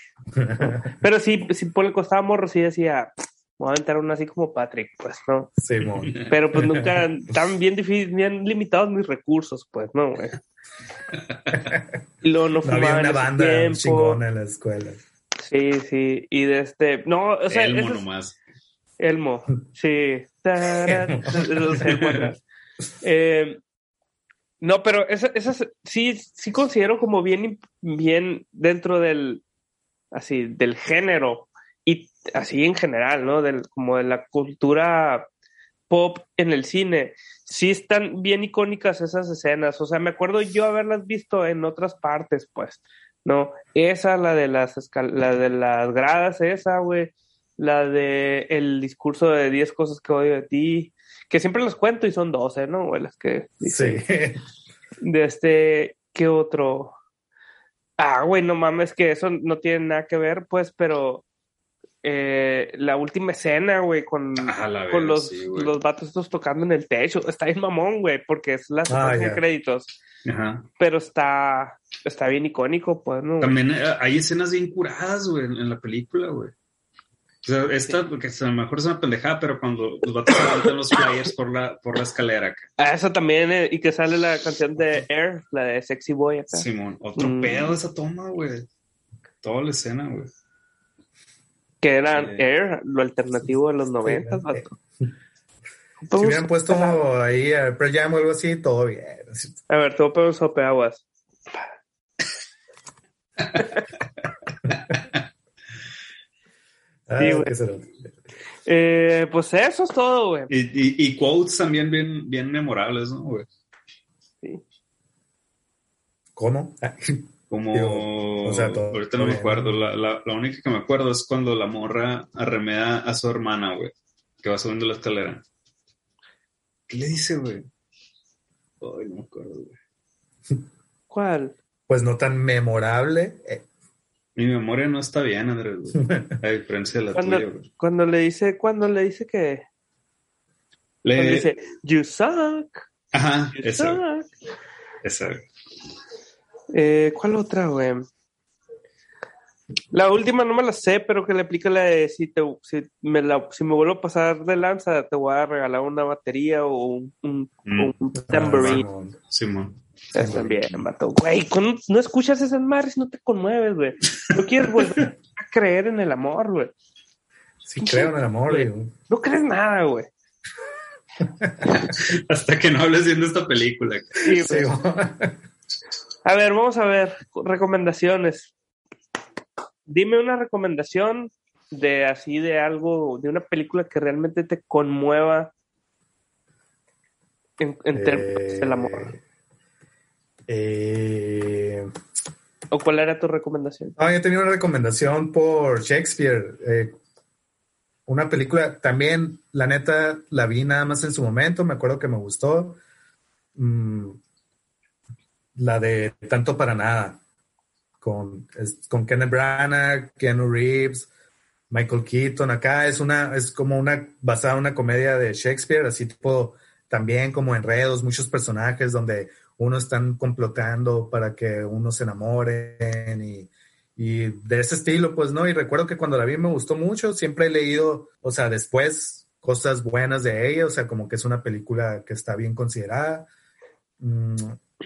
Pero sí, si por el costado morro, sí decía, voy a aventar uno así como Patrick, pues, ¿no? Simón. Pero pues nunca, tan bien difícil, bien limitados mis recursos, pues, ¿no, güey? Y luego no, no había una banda chingona en la escuela. Sí, sí, y de este, no, o sea... Elmo nomás. Elmo, sí. eh, no, pero esas, sí, sí considero como bien, bien dentro del, así, del género y así en general, ¿no? Del, como de la cultura pop en el cine. Sí están bien icónicas esas escenas. O sea, me acuerdo yo haberlas visto en otras partes, pues, ¿no? Esa, la de las, la de las gradas, esa, güey. La de el discurso de 10 cosas que odio de ti que siempre los cuento y son 12, ¿no? O las que Sí. De este, ¿qué otro? Ah, güey, no mames, que eso no tiene nada que ver, pues, pero eh, la última escena, güey, con, ah, con los, los vatos estos tocando en el techo, está bien mamón, güey, porque es la ah, de créditos. Ajá. Pero está, está bien icónico, pues, ¿no? También hay escenas bien curadas, güey, en la película, güey. O sea, esta, porque a lo mejor es una pendejada, pero cuando los vatos levantan los flyers por la, por la escalera. Ah, eso también, eh, y que sale la canción de Air, la de Sexy Boy acá. Simón, otro mm. pedo esa toma, güey. Toda la escena, güey. Que era Air, lo alternativo de los 90, Si hubieran puesto ahí, pero ya algo así, todo bien. A ver, te voy a poner un sope aguas. Ah, eh, pues eso es todo, güey. Y, y, quotes también bien, bien memorables, ¿no, güey? Sí. ¿Cómo? Como, ahorita no me acuerdo, la, la, la, única que me acuerdo es cuando la morra arremeda a su hermana, güey, que va subiendo la escalera. ¿Qué le dice, güey? Ay, no me acuerdo, güey. ¿Cuál? Pues no tan memorable. Eh, mi memoria no está bien, Andrés, A diferencia de la cuando, tuya, güey. Cuando le dice, cuando le dice que. Le dice, you suck. Ajá, you esa. Esa. Eh, ¿Cuál otra, güey? La última no me la sé, pero que le aplica la de si, te, si, me, la, si me vuelvo a pasar de lanza, te voy a regalar una batería o un, un, Mm. un tambourine. Simón. También, mato. Güey, cuando no escuchas esas madres no te conmueves, güey. No quieres volver a creer en el amor, güey. Sí, creo en el amor, güey. No crees nada, güey. Hasta que no hables viendo esta película. Sí, Sí, A ver, vamos a ver. Recomendaciones. Dime una recomendación de así de algo, de una película que realmente te conmueva en, en términos del amor. Eh, ¿O cuál era tu recomendación? Ah, yo tenía una recomendación por Shakespeare. eh, una película, también, la neta, la vi nada más en su momento, me acuerdo que me gustó. Mm, la de Tanto para Nada, con, con Kenneth Branagh, Keanu Reeves, Michael Keaton. Acá es una, es como una, basada en una comedia de Shakespeare, así tipo, también como enredos, muchos personajes donde uno están complotando para que uno se enamoren y, y de ese estilo, pues, ¿no? Y recuerdo que cuando la vi me gustó mucho, siempre he leído, o sea, después cosas buenas de ella, o sea, como que es una película que está bien considerada. Mm,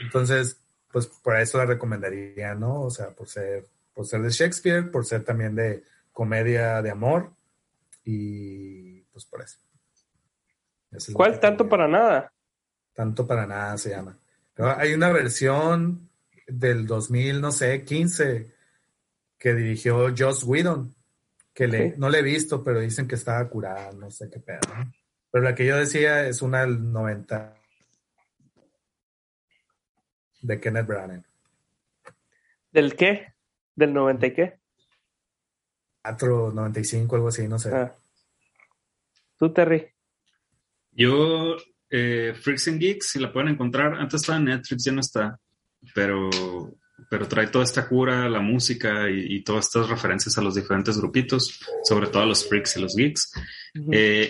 Entonces, pues por eso la recomendaría, ¿no? O sea, por ser, por ser de Shakespeare, por ser también de comedia de amor y pues por eso. ¿Cuál? Tanto para nada. Tanto para nada se llama. Pero hay una versión del 2000, no sé, 15, que dirigió Joss Whedon, que le, no le he visto, pero dicen que estaba curada, no sé qué pedo. Pero la que yo decía es una del 90 de Kenneth Branagh. ¿Del qué? ¿Del 90 y qué? 94, 95, algo así, no sé. Ah. ¿Tú, Terry? Yo, eh, Freaks and Geeks, si la pueden encontrar, antes estaba en Netflix, ya no está, pero, pero trae toda esta cura, la música y, todas estas referencias a los diferentes grupitos, sobre todo a los Freaks y los Geeks. Eh,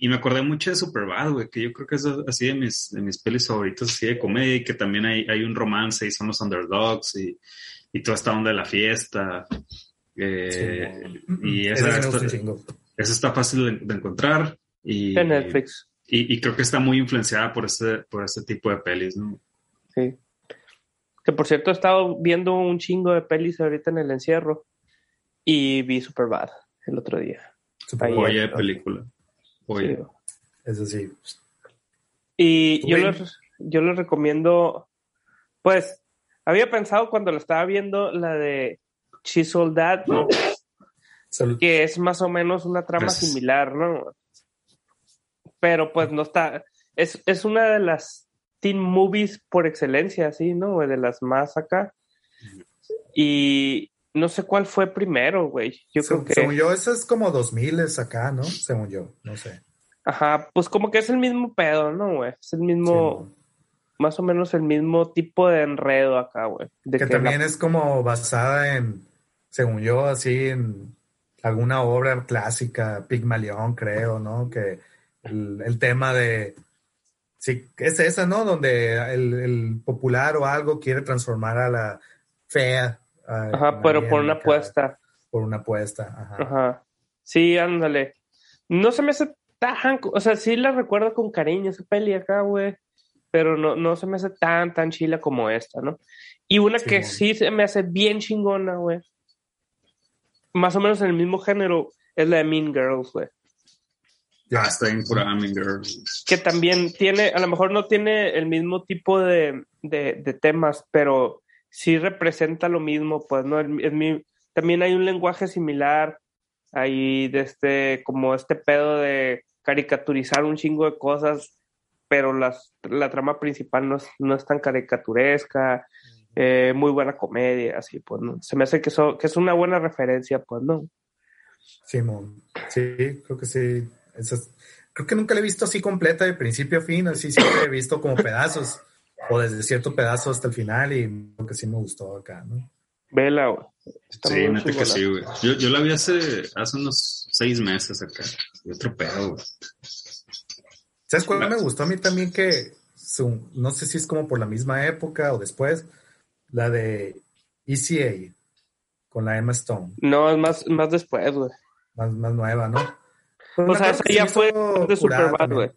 y, me acordé mucho de Superbad, güey, que yo creo que es así de mis, de mis pelis favoritas, así de comedia, y que también hay, hay un romance y son los underdogs y, y toda esta onda de la fiesta. Eh, y esa, está, fácil de, encontrar. Y, en Netflix. Y, creo que está muy influenciada por este, por este tipo de pelis, ¿no? Sí. Que por cierto, he estado viendo un chingo de pelis ahorita en el encierro y vi Superbad el otro día. Super de película. Eso sí. Y yo les, yo les recomiendo, pues, había pensado cuando lo estaba viendo la de Chisel Dad, que es más o menos una trama similar, ¿no? Pero pues no está, es, es una de las teen movies por excelencia, ¿sí? ¿no? De las más acá. Y no sé cuál fue primero, güey. Yo creo que... Según yo, eso es como 2000 es acá, ¿no? Según yo, no sé. Ajá, pues como que es el mismo pedo, ¿no, güey? Es el mismo más o menos el mismo tipo de enredo acá, güey. Que, también es como basada en, según yo, así en alguna obra clásica, Pigmalión, creo, ¿no? Que el, tema de, sí, es esa, ¿no? Donde el, popular o algo quiere transformar a la fea. Ajá, pero por una apuesta. Por una apuesta, ajá. Ajá. Sí, ándale. No se me hace tan, o sea, sí la recuerdo con cariño esa peli acá, güey pero no, no se me hace tan, tan chila como esta, ¿no? Y una que sí se me hace bien chingona, güey. Más o menos en el mismo género es la de Mean Girls, güey. Ya está en pura Mean Girls. Que también tiene, a lo mejor no tiene el mismo tipo de, temas, pero sí representa lo mismo, pues, ¿no? también hay un lenguaje similar, ahí de este, como este pedo de caricaturizar un chingo de cosas pero las, la trama principal no es, no es tan caricaturesca, eh, muy buena comedia, así, pues, ¿no? Se me hace que, que es una buena referencia, pues, ¿no? Simón, sí, creo que sí. creo que nunca la he visto así completa de principio a fin, así siempre he visto como pedazos, o desde cierto pedazo hasta el final, y creo que sí me gustó acá, ¿no? Vela, güey. Sí, neta que sí, güey. Yo, yo, la vi hace, hace unos seis meses acá. Y otro pedo, güey. ¿Sabes cuál me gustó a mí también? Que no sé si es como por la misma época o después, la de ECA con la Emma Stone. No, es más, más después, güey. Más, más nueva, ¿no? o sea, esa ya fue de Superbad, güey.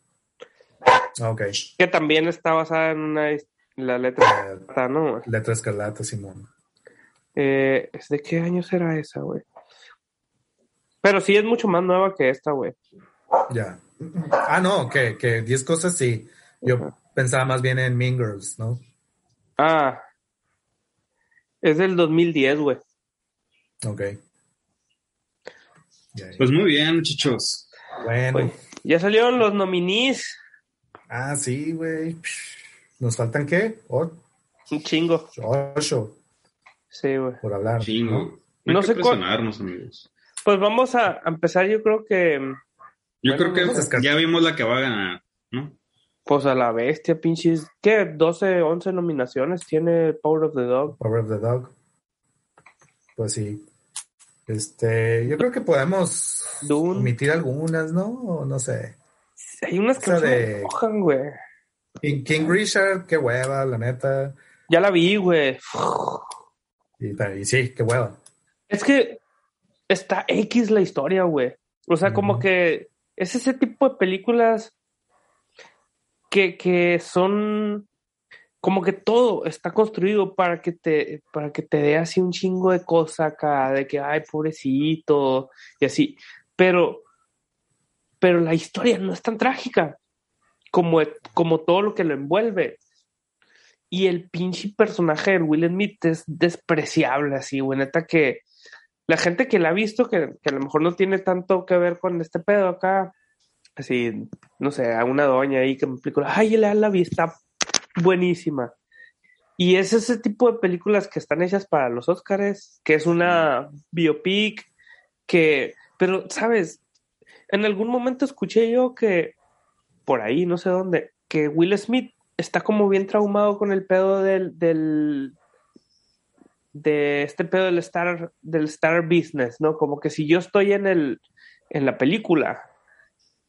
Ah, ok. Que también está basada en una la letra escarlata, ¿no? Letra escarlata, Simón. Eh, ¿De qué año será esa, güey? Pero sí es mucho más nueva que esta, güey. Ya. Ah, no, que, que 10 cosas sí. Yo pensaba más bien en Mean Girls, ¿no? Ah. Es del 2010, güey. Ok. Pues muy bien, muchachos. Bueno. ya salieron los nominis. Ah, sí, güey. ¿Nos faltan qué? Un chingo. Ocho. Sí, güey. Por hablar. Chingo. No, sé cuál. amigos. Pues vamos a empezar, yo creo que yo creo que ya vimos la que va a ganar, ¿no? Pues a la bestia, pinches. ¿Qué? 12, 11 nominaciones tiene Power of the Dog. Power of the Dog. Pues sí. Este, yo creo que podemos omitir algunas, ¿no? O no sé. Hay unas que se mojan, güey. King, Richard, qué hueva, la neta. Ya la vi, güey. Y, sí, qué hueva. Es que está X la historia, güey. O sea, como que es ese tipo de películas que, que son como que todo está construido para que te, para que te dé así un chingo de cosa acá, de que, ay, pobrecito, y así. Pero, pero la historia no es tan trágica como, como todo lo que lo envuelve. Y el pinche personaje de Will Smith es despreciable, así, güey, neta que la gente que la ha visto, que, a lo mejor no tiene tanto que ver con este pedo acá, así, no sé, a una doña ahí que me explico, ay, la, la vi, está buenísima. Y es ese tipo de películas que están hechas para los Oscars, que es una biopic, que, pero, ¿sabes? En algún momento escuché yo que, por ahí, no sé dónde, que Will Smith está como bien traumado con el pedo del, del de este pedo del star, del star business, ¿no? Como que si yo estoy en el, en la película,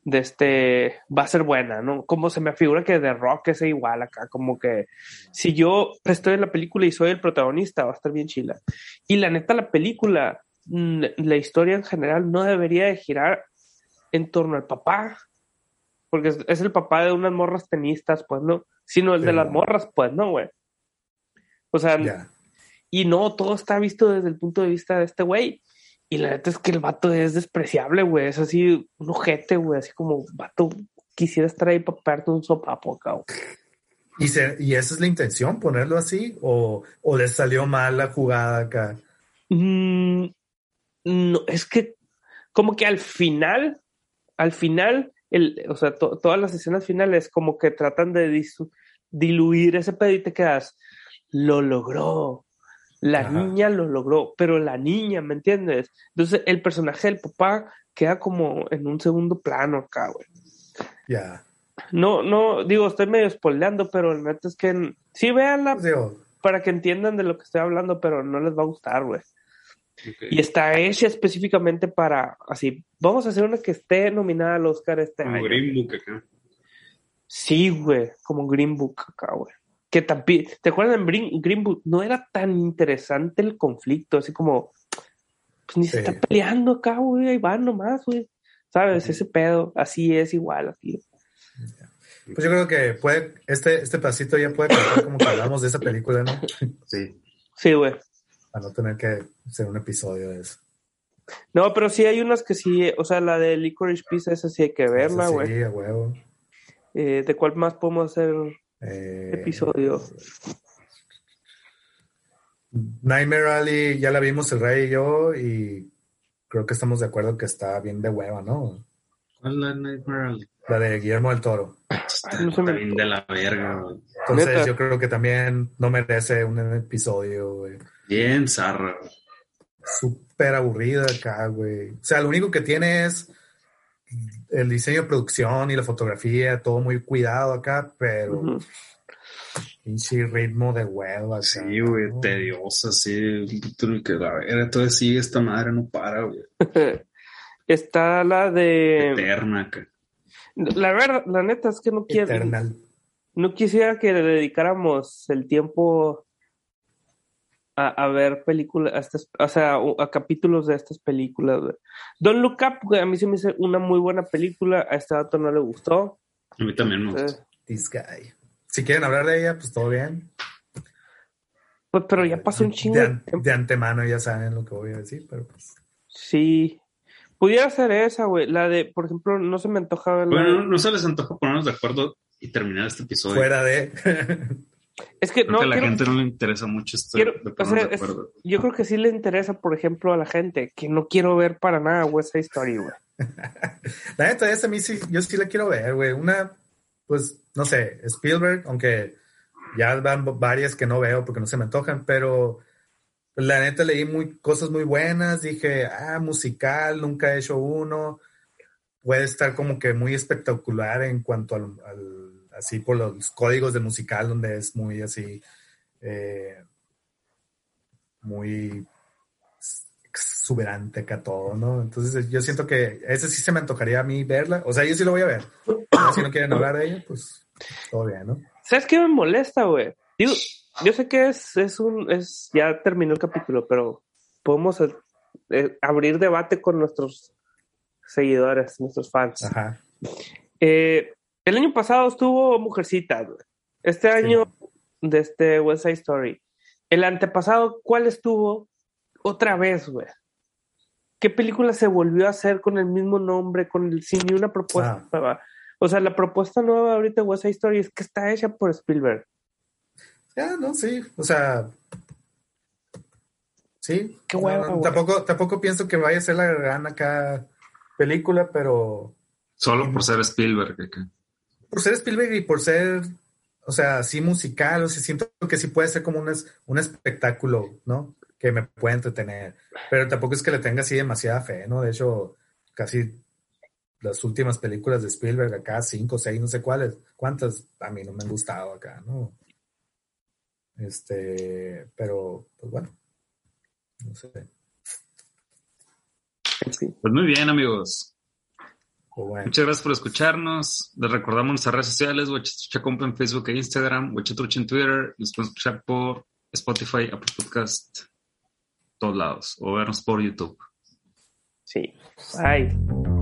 de este, va a ser buena, ¿no? Como se me figura que de Rock es igual acá, como que si yo estoy en la película y soy el protagonista, va a estar bien chila. Y la neta, la película, mm, la historia en general no debería de girar en torno al papá, porque es, el papá de unas morras tenistas, pues, ¿no? Sino el de las morras, pues, ¿no, güey? O sea, y no, todo está visto desde el punto de vista de este güey. Y la neta es que el vato es despreciable, güey. Es así, un ojete, güey. Así como, vato, quisiera estar ahí para pegarte un sopapo acá, ¿Y, ¿Y esa es la intención, ponerlo así? ¿O, o le salió mal la jugada acá? Mm, no, es que como que al final, al final, el, o sea, todas las escenas finales como que tratan de diluir ese pedo y te quedas, lo logró, la niña lo logró, pero la niña, ¿me entiendes? Entonces el personaje del papá queda como en un segundo plano acá, güey. Ya. No, no, digo, estoy medio spoileando, pero el neta es que sí véanla para que entiendan de lo que estoy hablando, pero no les va a gustar, güey. Y está hecha específicamente para, así, vamos a hacer una que esté nominada al Oscar este como Green Book acá. Sí, güey, como Green Book acá, güey que también, ¿te acuerdas en Greenwood? No era tan interesante el conflicto, así como, pues ni se está peleando acá, güey, ahí van nomás, güey. ¿Sabes? Ese pedo, así es igual aquí. Pues yo creo que puede, este, este pasito ya puede contar como que hablamos de esa película, ¿no? Sí. Sí, güey. Para no tener que hacer un episodio de eso. No, pero sí hay unas que sí, o sea, la de Licorice Pizza, esa sí hay que verla, güey. Sí, a huevo. Eh, ¿De cuál más podemos hacer eh, episodio. Nightmare Alley, ya la vimos el Rey y yo, y creo que estamos de acuerdo que está bien de hueva, ¿no? ¿Cuál es la Nightmare Alley? La de Guillermo del Toro. Está, bien de la verga, Entonces yo creo que también no merece un episodio, güey. Bien zarra. Súper aburrida acá, güey. O sea, lo único que tiene es el diseño de producción y la fotografía, todo muy cuidado acá, pero pinche ritmo de huevo acá. Sí, güey, tediosa, sí, que la ver, entonces sí, esta madre no para, güey. Está la de... Eterna acá. La verdad, la neta es que no quiero... No quisiera que le dedicáramos el tiempo a, ver películas, o sea, a capítulos de estas películas. Don't Look Up, a mí se me hizo una muy buena película, a este dato no le gustó. A mí también me gustó. This guy. Si quieren hablar de ella, pues todo bien. Pues, pero ya pasó un chingo. De, de, antemano ya saben lo que voy a decir, pero pues. Sí. Pudiera ser esa, güey. La de, por ejemplo, no se me antoja ver Bueno, no se les antoja ponernos de acuerdo y terminar este episodio. Fuera de. Es que no. a la gente no le interesa mucho esto. yo creo que sí le interesa, por ejemplo, a la gente que no quiero ver para nada West Side Story, güey. la neta, esa a mí sí, yo sí la quiero ver, güey. Una, pues, no sé, Spielberg, aunque ya van varias que no veo porque no se me antojan, pero la neta leí muy, cosas muy buenas. Dije, ah, musical, nunca he hecho uno. Puede estar como que muy espectacular en cuanto al así por los códigos de musical, donde es muy así, eh, muy exuberante acá todo, ¿no? Entonces yo siento que ese sí se me antojaría a mí verla, o sea, yo sí lo voy a ver. si no quieren hablar de ella, pues todo bien, ¿no? ¿Sabes qué me molesta, güey? Digo, yo sé que es, es un, es, ya terminó el capítulo, pero podemos eh, abrir debate con nuestros seguidores, nuestros fans. Ajá. Eh, el año pasado estuvo Mujercita, Este año, de este West Side Story. El antepasado, ¿cuál estuvo? Otra vez, güey. ¿Qué película se volvió a hacer con el mismo nombre, con el, sin ni una propuesta ah. nueva? O sea, la propuesta nueva ahorita de West Side Story es que está hecha por Spielberg. Ya, no, sí. O sea, sí. Qué bueno. tampoco, tampoco pienso que vaya a ser la gran acá película, pero. Solo por ser Spielberg. Por ser Spielberg y por ser, o sea, sí musical, o sea, siento que sí puede ser como un, un espectáculo, ¿no? que me puede entretener. Pero tampoco es que le tenga así demasiada fe, ¿no? De hecho, casi las últimas películas de Spielberg acá, cinco, seis, no sé cuáles, cuántas, a mí no me han gustado acá, ¿no? Este, pero, pues bueno, no sé. Pues muy bien, amigos. Muchas gracias por escucharnos. Les recordamos nuestras redes sociales, Huachatrucha en Facebook e Instagram, Huachatrucha en Twitter. Nos pueden escuchar por Spotify, Apple Podcast, todos lados, o vernos por YouTube. Sí. Bye.